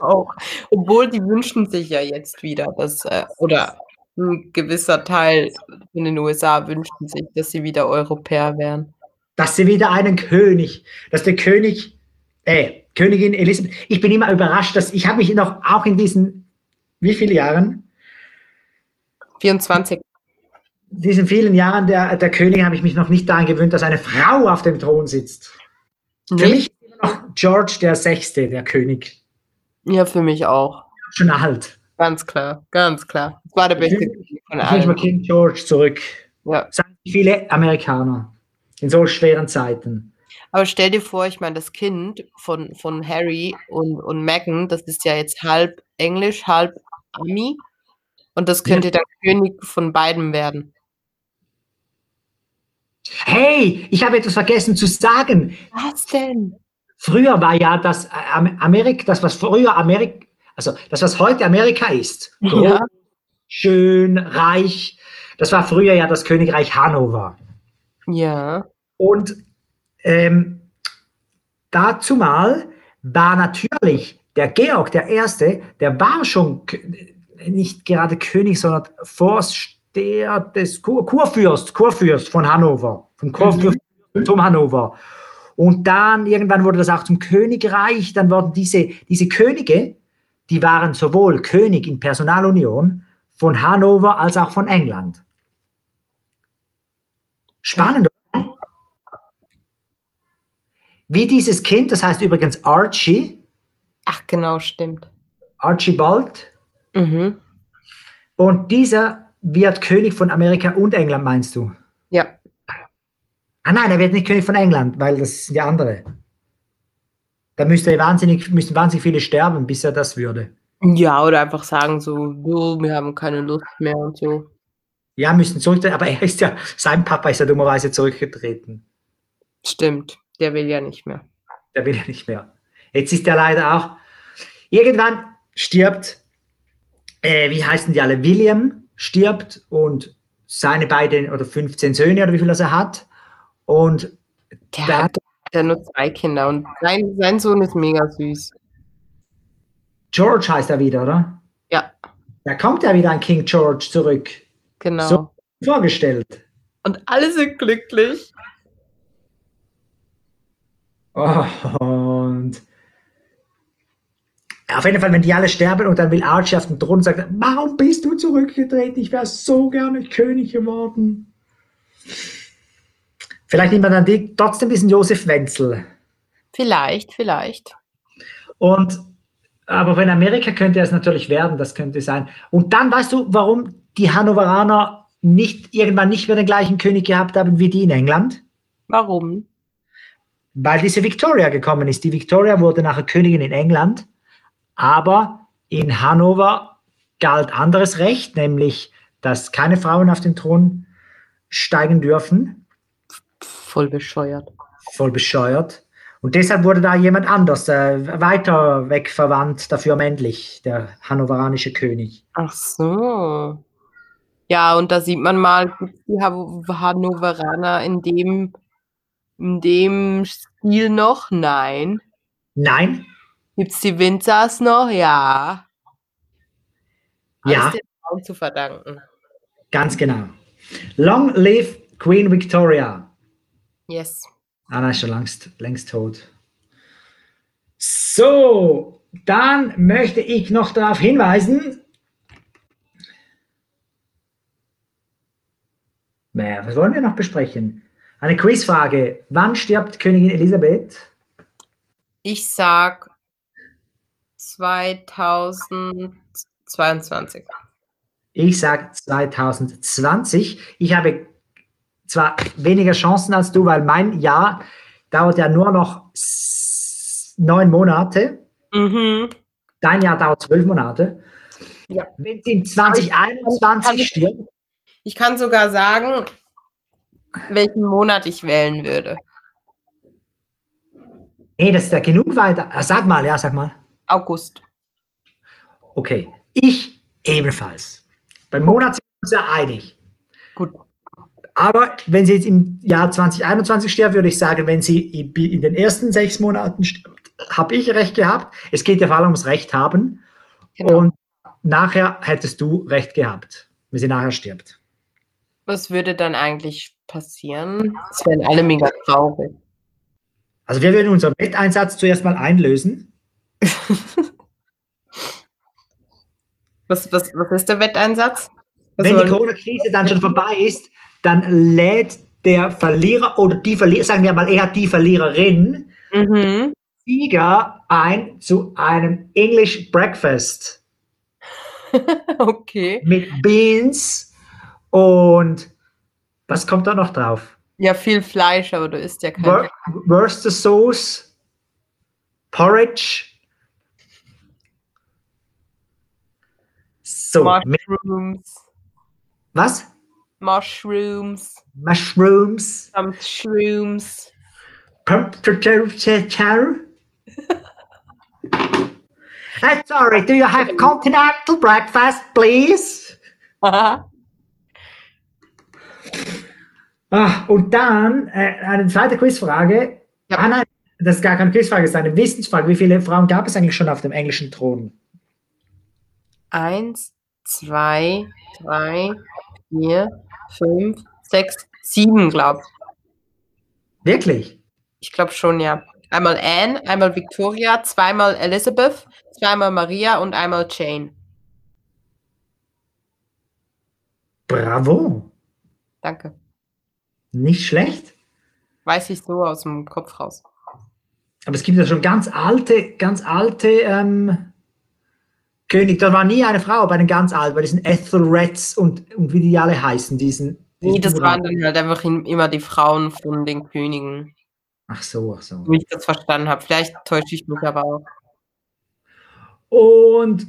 Auch. Obwohl die wünschen sich ja jetzt wieder, dass, äh, oder ein gewisser Teil in den USA wünschen sich, dass sie wieder Europäer wären. Dass sie wieder einen König, dass der König, äh, Königin Elisabeth, ich bin immer überrascht, dass ich habe mich noch auch in diesen, wie viele Jahren, 24. diesen vielen Jahren der, der Königin habe ich mich noch nicht daran gewöhnt, dass eine Frau auf dem Thron sitzt. Für Nicht? mich immer noch George der Sechste, der König. Ja, für mich auch. Schon alt. Ganz klar, ganz klar. Das war der beste Ich König von Ich wünsche mir allen. King George zurück. Ja. Sagen viele Amerikaner in so schweren Zeiten. Aber stell dir vor, ich meine, das Kind von, von Harry und, und Meghan, das ist ja jetzt halb Englisch, halb Ami. Und das könnte der König von beiden werden. Hey, ich habe etwas vergessen zu sagen. Was denn? früher war ja das äh, Am- Amerika, das was früher Amerika, also das was heute Amerika ist, groß, Ja. schön, reich, das war früher ja das Königreich Hannover. Ja. Und ähm, dazu mal war natürlich der Georg der Erste, der war schon nicht gerade König, sondern Vorsteher des Kur Kurfürst, Kurfürst von Hannover, vom Kurfürst zum Hannover. Und dann irgendwann wurde das auch zum Königreich. Dann wurden diese, diese Könige, die waren sowohl König in Personalunion von Hannover als auch von England. Spannend? Wie dieses Kind, das heißt übrigens Archie, Ach, genau, stimmt. Archibald, Mhm. und dieser wird König von Amerika und England, meinst du? Ja. Ah nein, er wird nicht König von England, weil das sind ja andere. Da müsste er wahnsinnig, müssten wahnsinnig viele sterben, bis er das würde. Ja, oder einfach sagen so, "Jo, wir haben keine Lust mehr und so. Ja, müssten zurücktreten, aber er ist ja, sein Papa ist ja dummerweise zurückgetreten. Stimmt, der will ja nicht mehr. Der will ja nicht mehr. Jetzt ist er leider auch. Irgendwann stirbt, äh, wie heißen die alle? William stirbt und seine beiden oder 15 Söhne oder wie viel das er hat. Und Der Da- hat ja nur zwei Kinder und sein, sein Sohn ist mega süß. George heißt er wieder, oder? Ja, Da kommt ja wieder ein King George zurück. Genau. So. Vorgestellt. Und alle sind glücklich. Oh, und auf jeden Fall, wenn die alle sterben und dann will Archie auf den Thron und sagt, warum bist du zurückgetreten? Ich wäre so gerne König geworden. Vielleicht nimmt man dann die, trotzdem diesen Josef Wenzel. Vielleicht, vielleicht. Und aber wenn Amerika könnte es natürlich werden, das könnte sein. Und dann weißt du, warum die Hannoveraner nicht irgendwann nicht mehr den gleichen König gehabt haben wie die in England? Warum? Weil diese Victoria gekommen ist. Die Victoria wurde nachher Königin in England, aber in Hannover galt anderes Recht, nämlich, dass keine Frauen auf den Thron steigen dürfen. Voll bescheuert. Voll bescheuert. Und deshalb wurde da jemand anders, äh, weiter weg verwandt, dafür männlich, der hannoveranische König. Ach so. Ja, und da sieht man mal, die Han- Hannoveraner in dem, in dem Stil noch? Nein. Nein, Gibt es die Winzers noch? Ja. Ja. Alles den Frauen zu verdanken. ganz genau. Long live Queen Victoria. Yes. Anna ist schon längst, längst tot. So, dann möchte ich noch darauf hinweisen. Naja, was wollen wir noch besprechen? Eine Quizfrage. Wann stirbt Königin Elisabeth? Ich sag 2022. Ich sage 2020. Ich habe zwar weniger Chancen als du, weil mein Jahr dauert ja nur noch neun Monate. Mhm. Dein Jahr dauert zwölf Monate. Ja. Wenn sie in 2021 stirbt, Ich kann sogar sagen, welchen Monat ich wählen würde. nee, das ist ja genug weiter. Ah, Sag mal, ja, sag mal. August. Okay, ich ebenfalls. Beim Monat sind wir uns ja einig. Gut. Aber wenn sie jetzt im Jahr 2021 stirbt, würde ich sagen, wenn sie in in den ersten sechs Monaten stirbt, habe ich recht gehabt. Es geht ja vor allem ums Recht haben. Genau. Und nachher hättest du recht gehabt, wenn sie nachher stirbt. Was würde dann eigentlich passieren? Es wären alle mega traurig. Also wir würden unseren Wetteinsatz zuerst mal einlösen. Was, was, was ist der Wetteinsatz? Was Wenn die wollen- Corona-Krise dann schon vorbei ist, dann lädt der Verlierer oder die Verlierer, sagen wir mal eher die Verliererin, Mhm. Sieger ein zu einem English Breakfast Okay. mit Beans und was kommt da noch drauf? Ja, viel Fleisch, aber du isst ja kein Wor Worcester Sauce, Porridge. So, Mushrooms. was? Mushrooms. Mushrooms, Some shrooms. Pumpkin Uh, sorry, do you have continental breakfast, please? Ah, und dann äh, eine zweite Quizfrage. Ja. Ah, nein, das ist gar keine Quizfrage, das ist eine Wissensfrage. Wie viele Frauen gab es eigentlich schon auf dem englischen Thron? Eins, zwei, drei, vier, fünf, sechs, sieben, glaube Wirklich? ich. glaube schon, ja. Einmal Anne, einmal Victoria, zweimal Elizabeth, zweimal Maria und einmal Jane. Bravo. Danke. Nicht schlecht. Weiß ich so aus dem Kopf raus. Aber es gibt ja schon ganz alte, ganz alte ähm, König. Da war nie eine Frau bei den ganz alten, bei diesen Ethelreds und, und wie die alle heißen, diesen. Nee, diesen das waren dann halt einfach im- immer die Frauen von den Königen, Ach so, ach so. wie ich das verstanden habe. Vielleicht täusche ich mich aber auch. Und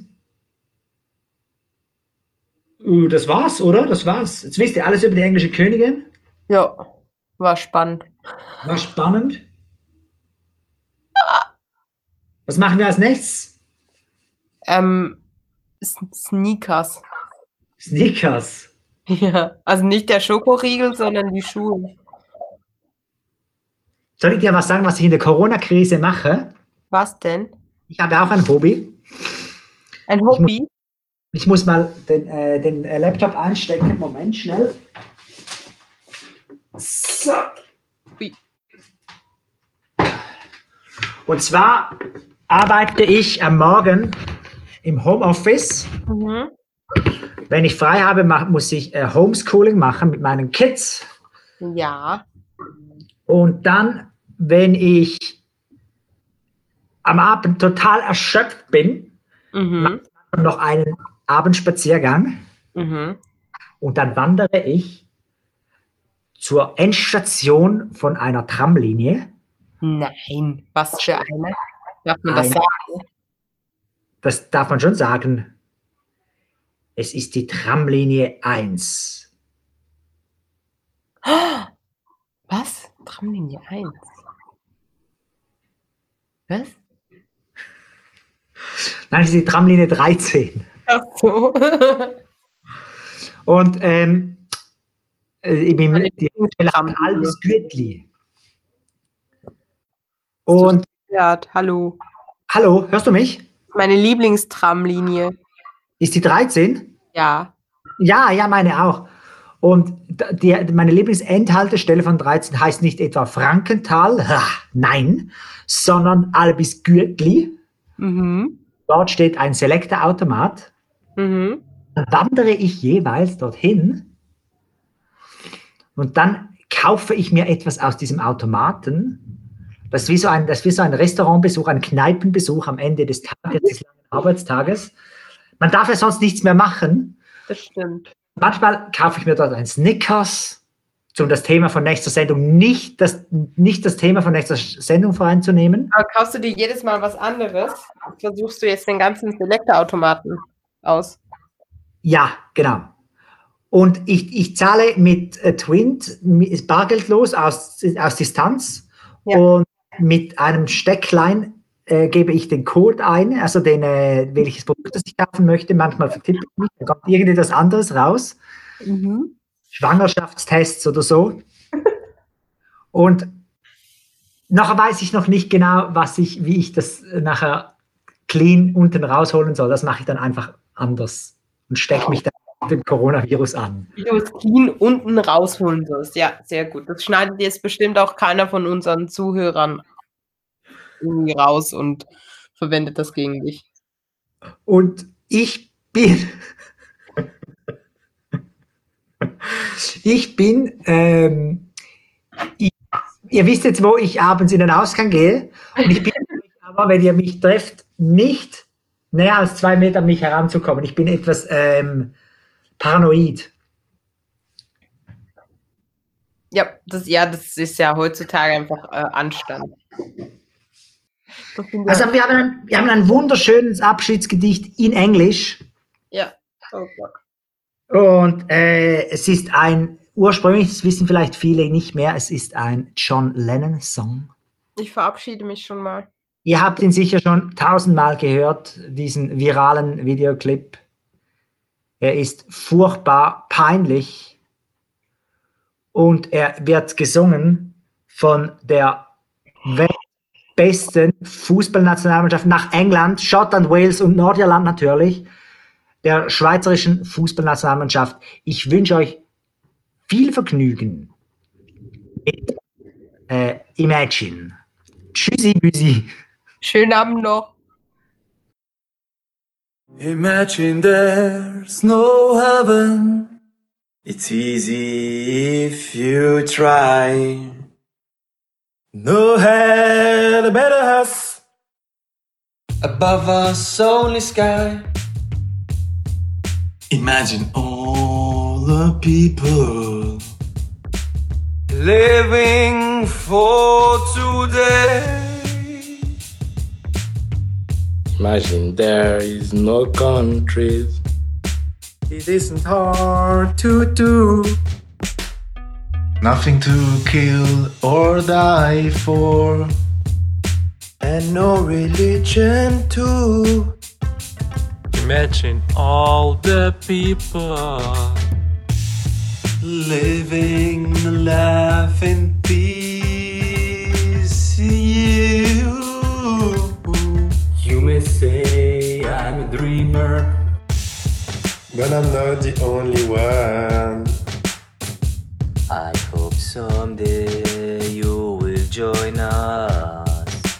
uh, das war's, oder? Das war's. Jetzt wisst ihr alles über die englische Königin. Ja, war spannend. War spannend. Was machen wir als nächstes? Ähm, Sneakers. Sneakers. Ja, also nicht der Schokoriegel, sondern die Schuhe. Soll ich dir was sagen, was ich in der Corona-Krise mache? Was denn? Ich habe auch ein Hobby. Ein Hobby? Ich muss mal den, äh, den äh, Laptop einstecken. Moment, schnell. So. Und zwar arbeite ich am Morgen im Homeoffice. Mhm. Wenn ich frei habe, muss ich äh, Homeschooling machen mit meinen Kids. Ja. Und dann, wenn ich am Abend total erschöpft bin, Mhm. noch einen Abendspaziergang Mhm. und dann wandere ich zur Endstation von einer Tramlinie. Nein, was für eine? Darf man das Eine. sagen? Das darf man schon sagen. Es ist die Tramlinie 1. Was? Tramlinie 1. Was? Nein, es ist die Tramlinie 13. Ach so. Und ähm, äh, ich bin Meine die Stelle Tramlinie. Albis Gürtli. Und ja, hallo. hallo, hörst du mich? Meine Lieblingstramlinie. Ist die 13? Ja. Ja, ja, meine auch. Und die, meine Lieblingsendhaltestelle von 13 heißt nicht etwa Frankenthal, ha, nein, sondern Albis Gürtli. Mhm. Dort steht ein Selektorautomat. Mhm. Dann wandere ich jeweils dorthin und dann kaufe ich mir etwas aus diesem Automaten. Das ist wie so ein, das wie so ein Restaurantbesuch, ein Kneipenbesuch am Ende des Tages, des Arbeitstages. Man darf ja sonst nichts mehr machen. Das stimmt. Manchmal kaufe ich mir dort ein Snickers, um das Thema von nächster Sendung nicht das, nicht das Thema von nächster Sendung voreinzunehmen. Aber kaufst du dir jedes Mal was anderes? Versuchst du jetzt den ganzen Selektorautomaten aus? Ja, genau. Und ich, ich zahle mit äh, Twint mit- bargeldlos aus, aus Distanz Ja. und mit einem Stecklein äh, gebe ich den Code ein, also den, äh, welches Produkt das ich kaufen möchte. Manchmal vertippe ich mich, dann kommt irgendetwas anderes raus. Mhm. Schwangerschaftstests oder so. Und nachher weiß ich noch nicht genau, was ich, wie ich das nachher clean unten rausholen soll. Das mache ich dann einfach anders und stecke mich dann dem Coronavirus an. Clean unten rausholen sollst. Ja, sehr gut. Das schneidet jetzt bestimmt auch keiner von unseren Zuhörern irgendwie raus und verwendet das gegen dich. Und ich bin, ich bin, ähm, ich, ihr wisst jetzt, wo ich abends in den Ausgang gehe. Und ich bin aber, wenn ihr mich trefft, nicht näher als zwei Meter an mich heranzukommen. Ich bin etwas ähm, paranoid. Ja das, ja, das ist ja heutzutage einfach äh, Anstand. Also wir haben ein, wir haben ein wunderschönes Abschiedsgedicht in Englisch. ja. Oh. Und äh, es ist ein, ursprünglich, das wissen vielleicht viele nicht mehr, es ist ein John Lennon-Song. Ich verabschiede mich schon mal. Ihr habt ihn sicher schon tausendmal gehört, diesen viralen Videoclip. Er ist furchtbar peinlich und er wird gesungen von der besten Fußballnationalmannschaft nach England, Schottland, Wales und Nordirland natürlich, der schweizerischen Fußballnationalmannschaft. Ich wünsche euch viel Vergnügen mit äh, Imagine. Tschüssi, Büsi. Schönen Abend noch. Imagine there's no heaven. It's easy if you try. No head better us. Above us only sky. Imagine all the people living for today. Imagine there is no countries. It isn't hard to do. Nothing to kill or die for. And no religion too. Imagine all the people living a life in peace. May say I'm a dreamer. but I'm not the only one. I hope someday you will join us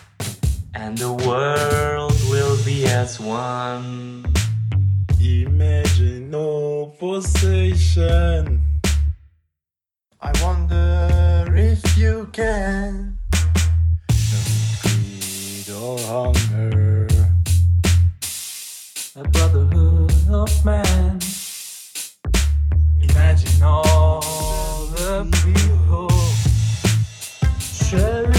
and the world will be as one. Imagine no possession. I wonder if you can. No greed or hunger. A brotherhood of man. Imagine all the people sharing